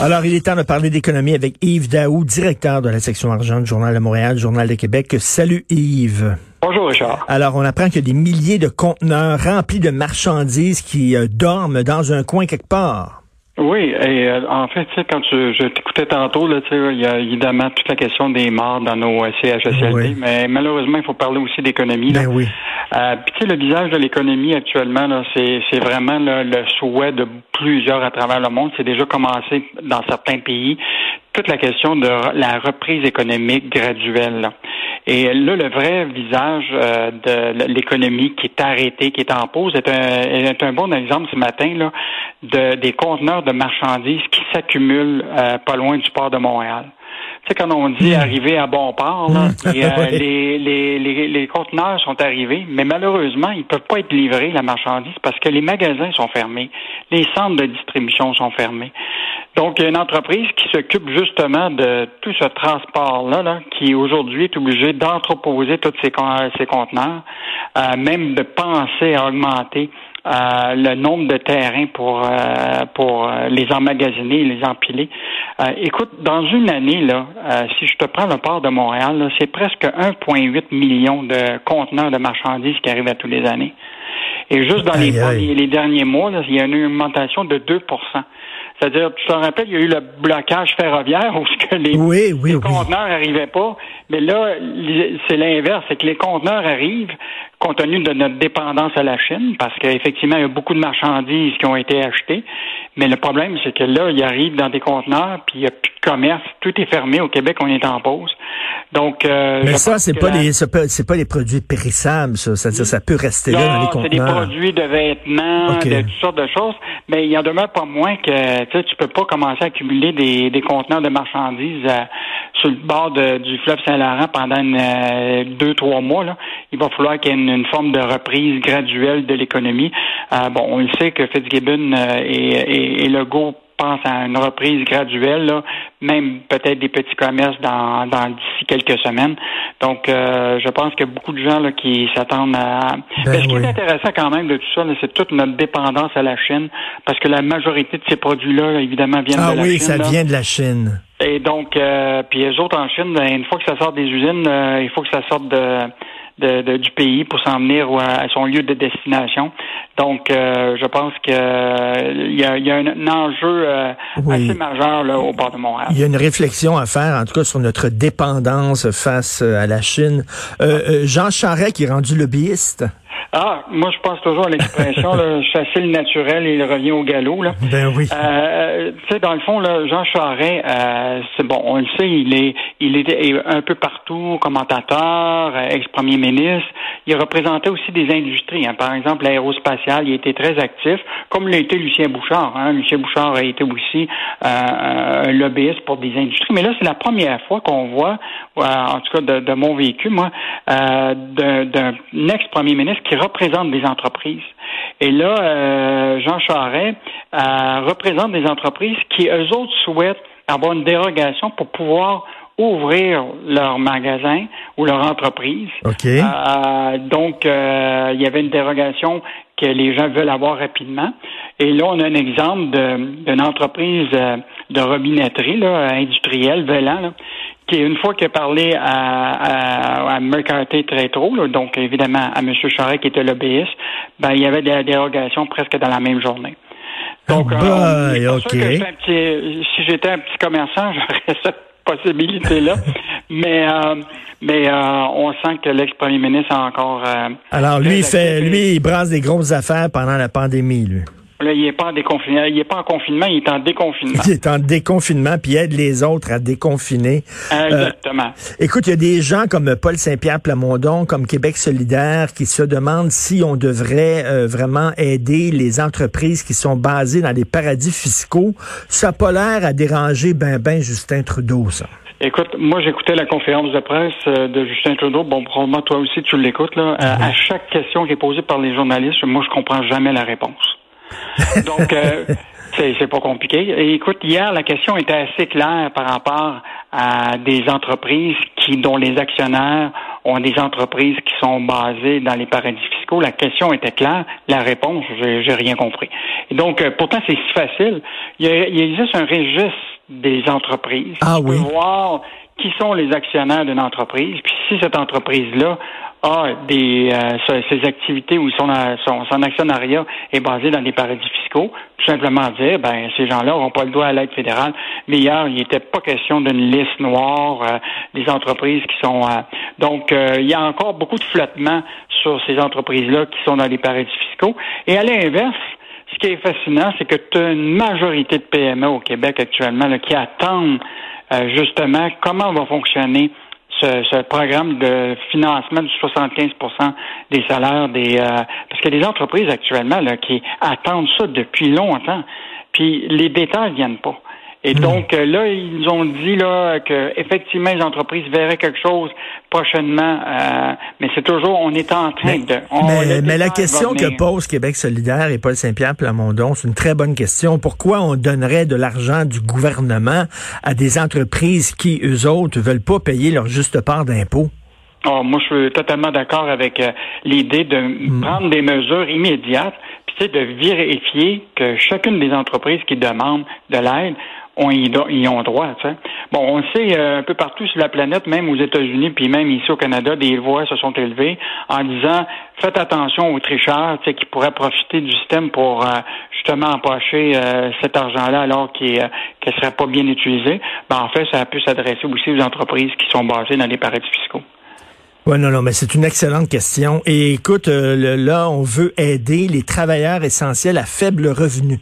Alors, il est temps de parler d'économie avec Yves Daou, directeur de la section argent du Journal de Montréal, Journal de Québec. Salut Yves. Bonjour Richard. Alors, on apprend qu'il y a des milliers de conteneurs remplis de marchandises qui euh, dorment dans un coin quelque part. Oui, et euh, en fait, quand tu, je t'écoutais tantôt, là, il y a évidemment toute la question des morts dans nos CHSLD, mais malheureusement, il faut parler aussi d'économie. Ben oui. Euh, puis tu sais, le visage de l'économie actuellement, là, c'est, c'est vraiment le souhait de plusieurs à travers le monde. C'est déjà commencé dans certains pays. Toute la question de la reprise économique graduelle. Et là, le vrai visage euh, de l'économie qui est arrêté, qui est en pause, est un, est un bon exemple ce matin là, de, des conteneurs de marchandises qui s'accumulent euh, pas loin du port de Montréal. Tu sais, quand on dit hmm. arriver à bon port, là, hmm. euh, les, les, les, les, conteneurs sont arrivés, mais malheureusement, ils peuvent pas être livrés, la marchandise, parce que les magasins sont fermés, les centres de distribution sont fermés. Donc, il y a une entreprise qui s'occupe justement de tout ce transport-là, là, qui aujourd'hui est obligée d'entreposer tous ces, ces conteneurs, euh, même de penser à augmenter euh, le nombre de terrains pour euh, pour les emmagasiner et les empiler. écoute, dans une année là, si je te prends le port de Montréal, c'est presque 1,8 million de conteneurs de marchandises qui arrivent à tous les années. Et juste dans les, les, derniers mois, là, il y a une augmentation de 2% c'est-à-dire, tu te rappelles, il y a eu le blocage ferroviaire où que les, conteneurs n'arrivaient pas. Mais là, c'est l'inverse, c'est que les conteneurs arrivent compte tenu de notre dépendance à la Chine, parce qu'effectivement, il y a beaucoup de marchandises qui ont été achetées. Mais le problème, c'est que là, ils arrivent dans des conteneurs, puis il n'y a plus de commerce. Tout est fermé. Au Québec, on est en pause. Donc, euh, mais ça, c'est pas les, c'est pas les produits périssables, ça. C'est-à-dire, ça peut rester là dans les conteneurs. c'est des produits de vêtements, de toutes sortes de choses. Mais il y en demeure pas moins que, tu sais, tu peux pas commencer à accumuler des, des conteneurs de marchandises euh, sur le bord du fleuve Saint-Laurent pendant euh, deux, trois mois. Là. Il va falloir qu'il y ait une, forme de reprise graduelle de l'économie. Euh, bon, on le sait que Fitzgibbon et, et, et Legault pense à une reprise graduelle, là, même peut-être des petits commerces dans, dans d'ici quelques semaines. Donc, euh, je pense qu'il y a beaucoup de gens là, qui s'attendent à. Ben ce qui est intéressant quand même de tout ça, c'est toute notre dépendance à la Chine, parce que la majorité de ces produits-là, évidemment, viennent ah de la Chine. Ah oui, ça vient de la Chine. Et donc, euh, puis les autres en Chine, ben, une fois que ça sort des usines, euh, il faut que ça sorte de de, du pays pour s'en venir à, son lieu de destination. Donc, euh, je pense qu'il y, a, y a un, enjeu euh, assez majeur là, au port de Montréal. Il y a une réflexion à faire, en tout cas, sur notre dépendance face euh, à la Chine. Jean Charest qui est rendu lobbyiste. Ah, moi je pense toujours à l'expression chasser le naturel et il revient au galop. Là. Ben oui. Euh, tu sais, dans le fond, là, Jean Charest, euh, c'est bon, on le sait, il est il était un peu partout, commentateur, euh, ex-premier ministre. Il représentait aussi des industries. Hein. Par exemple, l'aérospatiale, il était très actif, comme l'a été Lucien Bouchard. Hein. Lucien Bouchard a été aussi euh, un lobbyiste pour des industries. Mais là, c'est la première fois qu'on voit, en tout cas de, de mon vécu, moi, d'un ex-premier ministre qui représente des entreprises. Et là, euh, Jean Charest euh, représente des entreprises qui, eux autres, souhaitent avoir une dérogation pour pouvoir ouvrir leur magasin ou leur entreprise. Euh, donc, euh, il y avait une dérogation que les gens veulent avoir rapidement. Et là, on a un exemple d'une entreprise de robinetterie là, industrielle, Velan, là, qui, une fois qu'il a parlé à, à, à McCarthy très trop, donc évidemment à M. Charest qui était lobbyiste, ben, il y avait des dérogations presque dans la même journée. Donc, euh, si j'étais un petit commerçant, j'aurais cette possibilité-là. mais euh, mais euh, on sent que l'ex-premier ministre a encore. Alors lui, il fait, lui, il brasse des grosses affaires pendant la pandémie, lui. Là, il n'est pas en déconfinement. Il est pas en confinement, il est en déconfinement. Il est en déconfinement, puis aide les autres à déconfiner. Exactement. Euh, écoute, il y a des gens comme Paul Saint-Pierre Plamondon, comme Québec solidaire, qui se demandent si on devrait euh, vraiment aider les entreprises qui sont basées dans des paradis fiscaux. Ça n'a pas l'air à déranger ben ben Justin Trudeau, ça. Écoute, moi j'écoutais la conférence de presse euh, de Justin Trudeau. Bon, probablement toi aussi tu l'écoutes là. À chaque question qui est posée par les journalistes, moi je comprends jamais la réponse. Donc, euh, c'est pas compliqué. Et écoute, hier, la question était assez claire par rapport à des entreprises qui, dont les actionnaires ont des entreprises qui sont basées dans les paradis fiscaux. La question était claire. La réponse, j'ai rien compris. Et donc, euh, pourtant, c'est si facile. Il, y a, il existe un registre des entreprises. Ah oui. voir qui sont les actionnaires d'une entreprise. Puis si cette entreprise-là a des euh, ses activités ou son, son, actionnariat est basé dans des paradis fiscaux, tout simplement dire ben ces gens-là n'auront pas le droit à l'aide fédérale. Mais hier, il n'était pas question d'une liste noire euh, des entreprises qui sont euh, donc il y a encore beaucoup de flottement sur ces entreprises-là qui sont dans les paradis fiscaux. Et à l'inverse, ce qui est fascinant, c'est que tu as une majorité de PME au Québec actuellement qui attendent justement comment va fonctionner ce, programme de financement du 75% des salaires des euh, parce que les entreprises actuellement là, qui attendent ça depuis longtemps, puis les détails viennent pas. Et hmm. donc euh, là, ils ont dit là que effectivement les entreprises verraient quelque chose prochainement, euh, mais c'est toujours on est en train de. mais, la question que pose Québec solidaire et Paul Saint-Pierre Plamondon, c'est une très bonne question. Pourquoi on donnerait de l'argent du gouvernement à des entreprises qui eux autres veulent pas payer leur juste part d'impôts? Oh, moi, je suis totalement d'accord avec euh, l'idée de hmm. prendre des mesures immédiates, puis tu sais, de vérifier que chacune des entreprises qui demandent de l'aide on y, ont droit. Bon, on sait euh, un peu partout sur la planète, même aux États-Unis, puis même ici au Canada, des voix se sont élevées en disant faites attention aux tricheurs qui pourraient profiter du système pour euh, justement empocher euh, cet argent-là alors qu'il ne serait pas bien utilisé. Ben, en fait, ça a pu s'adresser aussi aux entreprises qui sont basées dans les paradis fiscaux. Oui, non, non, mais c'est une excellente question. Et écoute, là, on veut aider les travailleurs essentiels à faible revenu.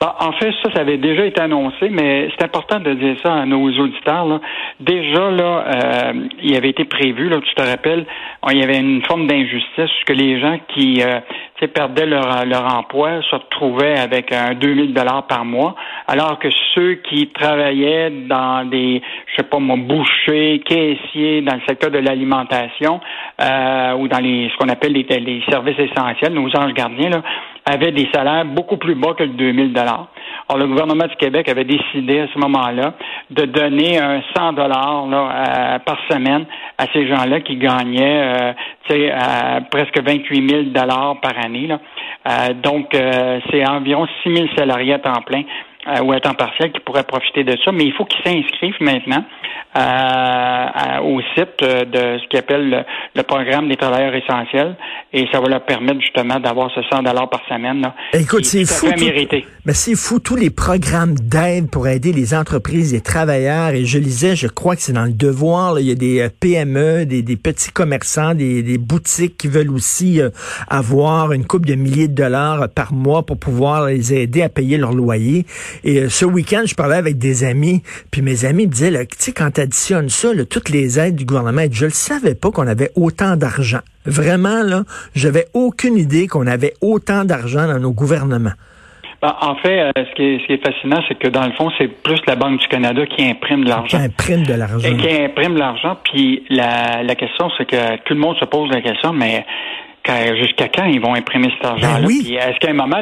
Bah, en fait, ça, ça avait déjà été annoncé, mais c'est important de dire ça à nos auditeurs. Là. Déjà, là, euh, il avait été prévu, là, tu te rappelles, il y avait une forme d'injustice que les gens qui euh, perdaient leur, leur emploi se retrouvaient avec un 2000 dollars par mois, alors que ceux qui travaillaient dans des, je sais pas moi, bouchers, caissiers, dans le secteur de l'alimentation euh, ou dans les ce qu'on appelle les, les services essentiels, nos anges gardiens, là, avaient des salaires beaucoup plus bas que le 2000 dollars. Alors, le gouvernement du Québec avait décidé à ce moment-là de donner un 100 dollars euh, par semaine à ces gens-là qui gagnaient euh, euh, presque 28 000 dollars par année. donc, c'est environ 6 000 salariés à temps plein ou à temps partiel qui pourraient profiter de ça, mais il faut qu'ils s'inscrivent maintenant au site de ce qu'ils appelle le, programme des travailleurs essentiels et ça va leur permettre justement d'avoir ce 100 dollars par semaine. Là, Écoute, c'est fou. mais c'est fou tous les programmes d'aide pour aider les entreprises, les travailleurs. Et je lisais, je crois que c'est dans le devoir. il y a des euh, PME, des, des petits commerçants, des, des, boutiques qui veulent aussi euh, avoir une coupe de milliers de dollars par mois pour pouvoir les aider à payer leur loyer. Et euh, ce week-end, je parlais avec des amis, puis mes amis me disaient, tu sais, quand tu additionnes ça, toutes les aides du gouvernement, je ne savais pas qu'on avait autant d'argent. Vraiment, là, j'avais aucune idée qu'on avait autant d'argent dans nos gouvernements. Ben, en fait, euh, ce, qui est, ce, qui est, fascinant, c'est que dans le fond, c'est plus la Banque du Canada qui imprime de l'argent. Qui imprime de l'argent. Qui imprime de l'argent. Puis la, la question, c'est que tout le monde se pose la question, mais jusqu'à quand ils vont imprimer cet argent-là? Ben est-ce qu'à un moment,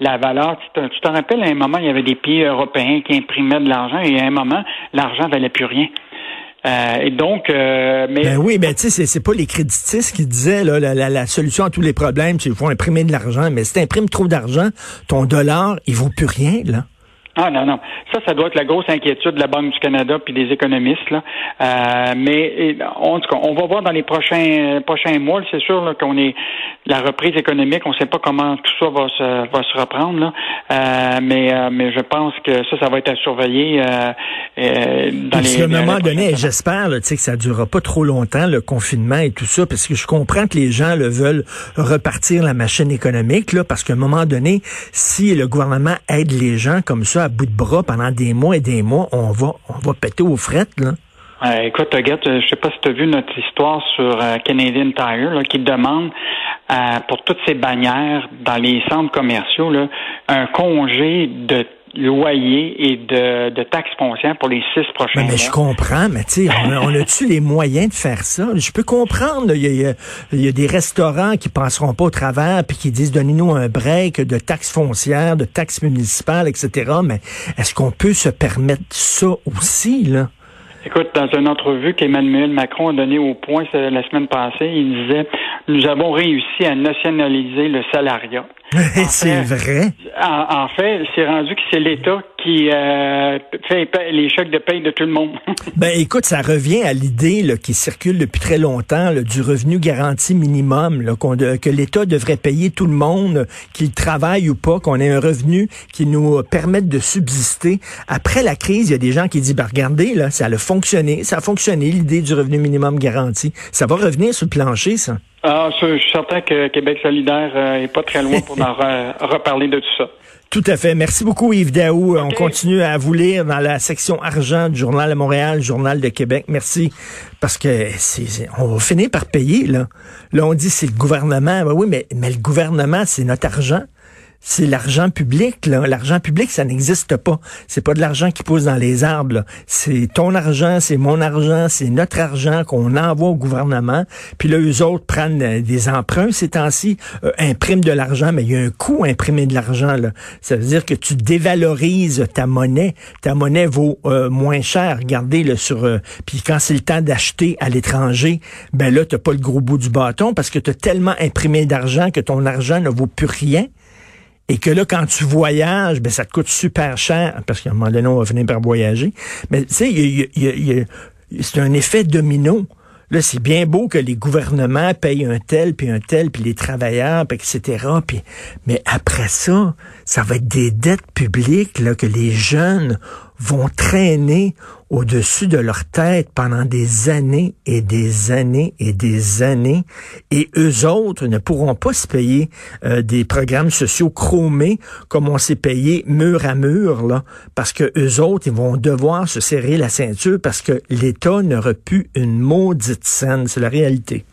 la valeur, tu te rappelles, à un moment, il y avait des pays européens qui imprimaient de l'argent et à un moment, l'argent valait plus rien. Euh, et donc, euh, mais ben oui, mais tu sais, c'est pas les créditistes qui disaient là, la, la, solution à tous les problèmes, c'est qu'il faut imprimer de l'argent. Mais si tu imprimes trop d'argent, ton dollar, il vaut plus rien là. Ah non, non. Ça, ça doit être la grosse inquiétude de la Banque du Canada puis des économistes. Là. Euh, mais en tout cas, on va voir dans les prochains prochains mois. C'est sûr qu'on est la reprise économique. On ne sait pas comment tout ça va se va se reprendre. Là. Euh, mais euh, mais je pense que ça, ça va être à surveiller euh, euh dans les. À un moment donné, j'espère que ça ne durera pas trop longtemps le confinement et tout ça, parce que je comprends que les gens le veulent repartir la machine économique là, parce qu'à un moment donné, si le gouvernement aide les gens comme ça bout de bras pendant des mois et des mois, on va, on va péter aux frettes, là. écoute, Agathe, je sais pas si tu as vu notre histoire sur euh, Canadian Tire qui demande euh, pour toutes ces bannières dans les centres commerciaux un congé de loyer et de, de taxes foncières pour les six prochains mais, mais je comprends, mais tu sais, on, a-tu les moyens de faire ça? Je peux comprendre, il y, a, il y, a, des restaurants qui passeront pas au travers puis qui disent donnez-nous un break de taxes foncières, de taxes municipales, etc. Mais est-ce qu'on peut se permettre ça aussi, là? Écoute, dans une entrevue qu'Emmanuel Macron a donnée au point la semaine passée, il disait Nous avons réussi à nationaliser le salariat. c'est vrai? En, fait, c'est rendu que c'est l'État qui euh, fait les chèques de paye de tout le monde. ben écoute, ça revient à l'idée qui circule depuis très longtemps du revenu garanti minimum, là, que l'État devrait payer tout le monde, qu'il travaille ou pas, qu'on ait un revenu qui nous permette de subsister. Après la crise, il y a des gens qui disent, ben regardez, là, ça a fonctionné, ça a fonctionné, l'idée du revenu minimum garanti. Ça va revenir sur le plancher, ça. Ah, je, suis certain que Québec solidaire n'est euh, pas très loin pour en reparler de tout ça. Tout à fait. Merci beaucoup, Yves Daou. On continue à vous lire dans la section argent du Journal de Montréal, Journal de Québec. Merci. Parce que c'est, on va finir par payer, là. Là, on dit c'est le gouvernement. Ben oui, mais, mais le gouvernement, c'est notre argent c'est l'argent public. L'argent public, ça n'existe pas. C'est pas de l'argent qui pousse dans les arbres. C'est ton argent, c'est mon argent, c'est notre argent qu'on envoie au gouvernement. Puis là, eux autres prennent euh, des emprunts ces temps-ci, euh, impriment de l'argent, mais il y a un coût à imprimer de l'argent. Ça veut dire que tu dévalorises ta monnaie. Ta monnaie vaut euh, moins cher. Regardez le sur. puis quand c'est le temps d'acheter à l'étranger, ben là, t'as pas le gros bout du bâton parce que tu tellement imprimé d'argent que ton argent ne vaut plus rien et que là, quand tu voyages, ben, ça te coûte super cher, parce qu'à un moment donné, on va finir par voyager. Mais tu sais, c'est un effet domino. Là, c'est bien beau que les gouvernements payent un tel, puis un tel, puis les travailleurs, puis etc. Puis, mais après ça, ça va être des dettes publiques que les jeunes vont traîner au-dessus de leur tête pendant des années et des années et des années. Et eux autres ne pourront pas se payer euh, des programmes sociaux chromés comme on s'est payé mur à mur, là, parce que eux autres, ils vont devoir se serrer la ceinture parce que l'État n'aura plus une maudite scène. C'est la réalité.